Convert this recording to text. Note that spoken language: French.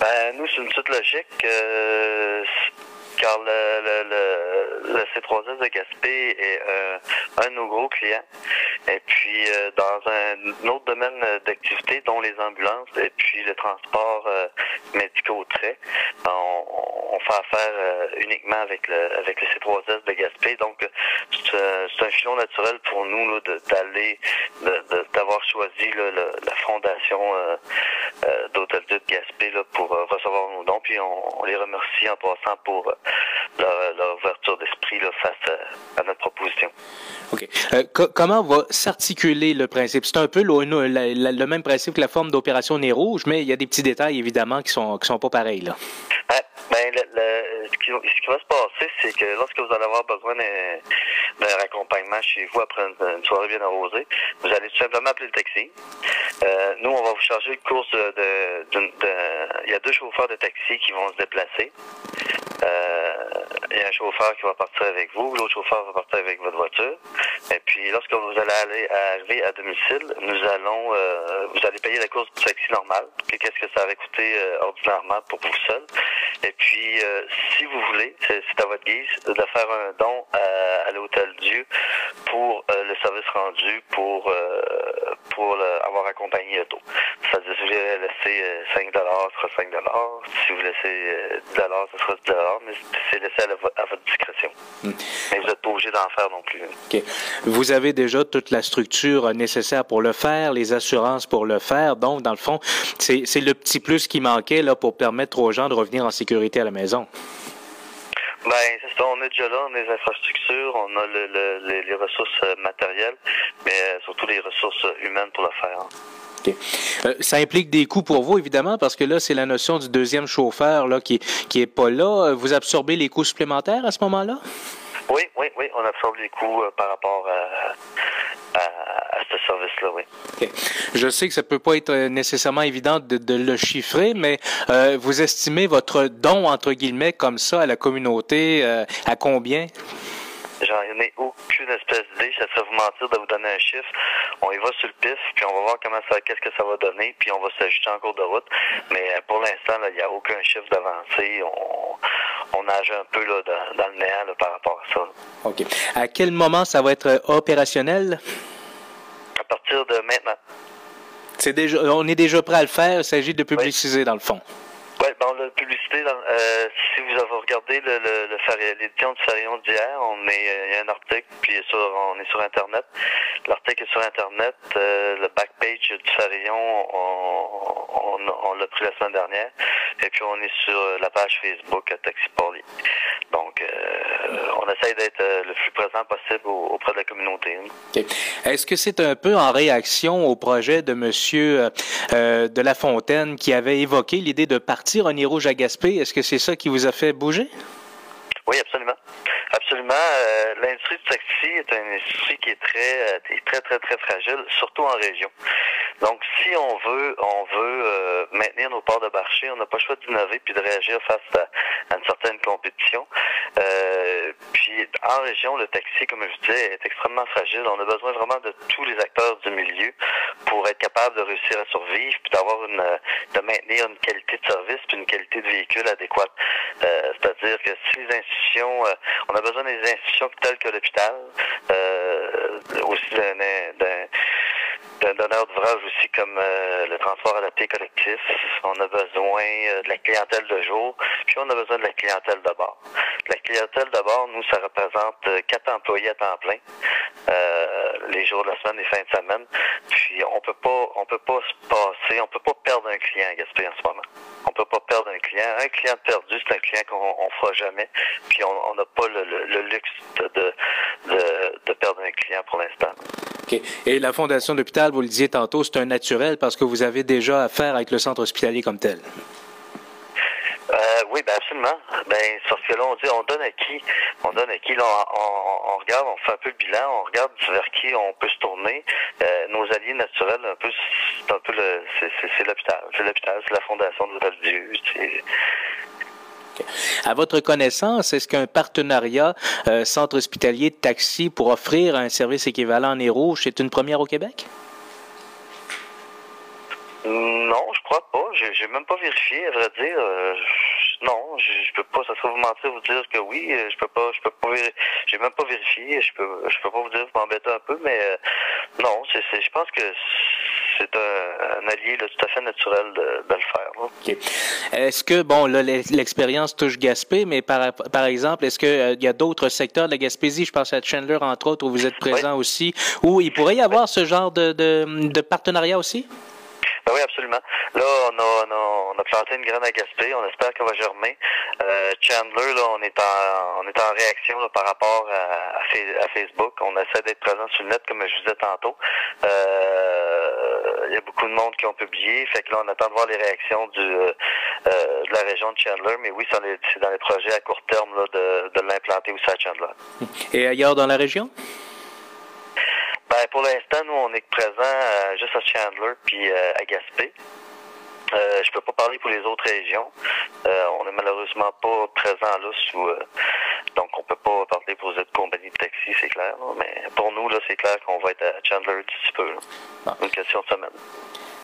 Ben, nous, c'est une suite logique. Euh, car le, le, le, le, C3S de Gaspé est euh, un de nos gros clients. Et puis, euh, dans un autre domaine d'activité, dont les ambulances et puis le transport euh, médicaux trait, on, on, fait affaire euh, uniquement avec le, avec le C3S de Gaspé. Donc, c'est un filon naturel pour nous d'aller, d'avoir choisi là, la fondation d'Hôtel de Gaspé là, pour recevoir nos dons. Puis, on, on les remercie en passant pour leur, ouverture d'esprit face à, notre proposition. OK. Euh, comment va s'articuler le principe? C'est un peu le, le, même principe que la forme d'opération Nez Rouge, mais il y a des petits détails, évidemment, qui sont, qui sont pas pareils. Là. Ben, ben ce, qui, ce, qui, va se passer, c'est que lorsque vous allez avoir besoin d'un accompagnement chez vous après une, soirée bien arrosée, vous allez tout simplement appeler le taxi. Euh, nous, on va vous charger le course de, de, de, Il y a deux chauffeurs de taxi qui vont se déplacer. Euh, il y a un chauffeur qui va partir avec vous, l'autre chauffeur va partir avec votre voiture. Et puis, lorsque vous allez aller arriver à domicile, nous allons, euh, vous allez payer la course du taxi normal. Qu'est-ce que ça avait coûté euh, ordinairement pour vous seul? Et puis, euh, si vous voulez, c'est à votre guise, de faire un don à, à l'Hôtel Dieu pour le service rendu, pour pour avoir accompagné Auto. C'est-à-dire, si vous voulez laisser 5 ce sera 5 Si vous laissez 10 ce sera 10 mais c'est laissé à, votre discrétion. Hmm. Mais vous n'êtes pas obligé d'en faire non plus. Vous avez déjà toute la structure nécessaire pour le faire, les assurances pour le faire. Donc, dans le fond, c'est le petit plus qui manquait là, pour permettre aux gens de revenir en sécurité à la maison. Ben, c'est ça. On est déjà là, on a les infrastructures, on a le, les ressources euh, matérielles, mais euh, surtout les ressources humaines pour le faire. Euh, ça implique des coûts pour vous, évidemment, parce que là, c'est la notion du deuxième chauffeur là, qui, qui est pas là. Vous absorbez les coûts supplémentaires à ce moment-là? Oui, oui, oui. On absorbe les coûts par rapport à, ce service-là, oui. Je sais que ça peut pas être nécessairement évident de, le chiffrer, mais euh, vous estimez votre don, entre guillemets, comme ça à la communauté, euh, à combien? J'en ai aucune espèce d'idée. Ça serait vous mentir de vous donner un chiffre. On y va sur le pif, puis on va voir comment ça, qu'est-ce que ça va donner, puis on va s'ajuster en cours de route. Mais euh, pour l'instant, il n'y a aucun chiffre d'avancée. On, on nage un peu là, dans, le néant là, par rapport à ça. OK. À quel moment ça va être opérationnel? À partir de maintenant. C'est déjà, on est déjà prêt à le faire. Il s'agit de publiciser dans le fond. Bon, la publicité, euh, si vous avez regardé le, le, le l'édition du Farion d'hier, on est, euh, il y a un article, puis sur, on est sur Internet. L'article est sur Internet. Euh, le backpage du Farion, on, on, l'a pris la semaine dernière. Et puis on est sur la page Facebook à Taxi Donc, on essaye d'être le plus présent possible auprès Est-ce que c'est un peu en réaction au projet de Monsieur de La Fontaine qui avait évoqué l'idée de partir partir Rouge à Gaspé. Est-ce que c'est ça qui vous a fait bouger? Oui, absolument. Absolument. Euh, l'industrie du taxi est une industrie qui est très, euh, très, très, très fragile, surtout en région. Donc, si on veut, on veut euh, maintenir nos parts de marché, on n'a pas le choix d'innover puis de réagir face à, une certaine compétition. puis, en région, le taxi, comme je disais, est extrêmement fragile. On a besoin vraiment de tous les acteurs du milieu être capable de réussir à survivre puis d'avoir une, de maintenir une qualité de service puis une qualité de véhicule adéquate. C'est-à-dire que si les institutions, on a besoin des institutions telles que l'hôpital, euh, aussi d'un d'un donneur d'ouvrage aussi comme euh, le transport adapté collectif. On a besoin euh, de la clientèle de jour, puis on a besoin de la clientèle de bord. La clientèle de bord, nous, ça représente quatre employés à temps plein, les jours de la semaine et fins de semaine. Puis on peut pas, on peut pas se passer, on peut pas perdre un client à Gaspé en ce moment. On peut pas perdre un client. Un client perdu, c'est un client qu'on on fera jamais. Puis on n'a pas le, luxe de, de, de, perdre un client pour l'instant. OK. Et la Fondation d'hôpital, vous le disiez tantôt, c'est un naturel parce que vous avez déjà affaire avec le centre hospitalier comme tel. Euh, oui, ben absolument. Ben parce que là on dit on donne à qui, on donne à qui? Là, on, regarde, on fait un peu le bilan, on regarde vers qui on peut se tourner. Euh, nos alliés naturels, un peu, c'est un peu le, c'est l'hôpital, c'est l'hôpital, c'est la fondation de l'hôpital Dieu. À votre connaissance, est-ce qu'un partenariat euh, centre hospitalier de taxi pour offrir un service équivalent en Nez Rouge est une première au Québec? Non, je crois pas. j'ai même pas vérifié, à vrai dire. Euh, non, je, peux pas, ça serait vous mentir, vous dire que oui, je peux pas, je peux pas, j'ai même pas vérifié, je peux, je peux pas vous dire, vous m'embêter un peu, mais non, c'est, je pense que c'est un, allié tout à fait naturel de, le faire. Est-ce que, bon, là, l'expérience touche Gaspé, mais par, par exemple, est-ce qu'il euh, y a d'autres secteurs de la Gaspésie, je pense à Chandler, entre autres, où vous êtes présent aussi, où il pourrait y avoir ce genre de, de partenariat aussi? Ben oui, absolument. Là, on a, planté une graine à Gaspé. On espère qu'elle va germer. Euh, Chandler, là, on est en, on est en réaction par rapport à, Facebook. On essaie d'être présent sur le net, comme je disais tantôt. Euh, il y a beaucoup de monde qui ont publié. Fait que là, on attend de voir les réactions du, euh, de la région de Chandler. Mais oui, c'est dans les projets à court terme là, de, de l'implanter aussi à Chandler. Et ailleurs dans la région? Ben, pour l'instant, nous, on est présent euh, juste à Chandler puis euh, à Gaspé. Euh, je peux pas parler pour les autres régions. Euh, on n'est malheureusement pas présent là sous donc on peut pas parler pour les autres compagnies de taxi, c'est clair. Mais pour nous, là, c'est clair qu'on va être à Chandler d'ici peu. Là. Ah. Une question de semaine.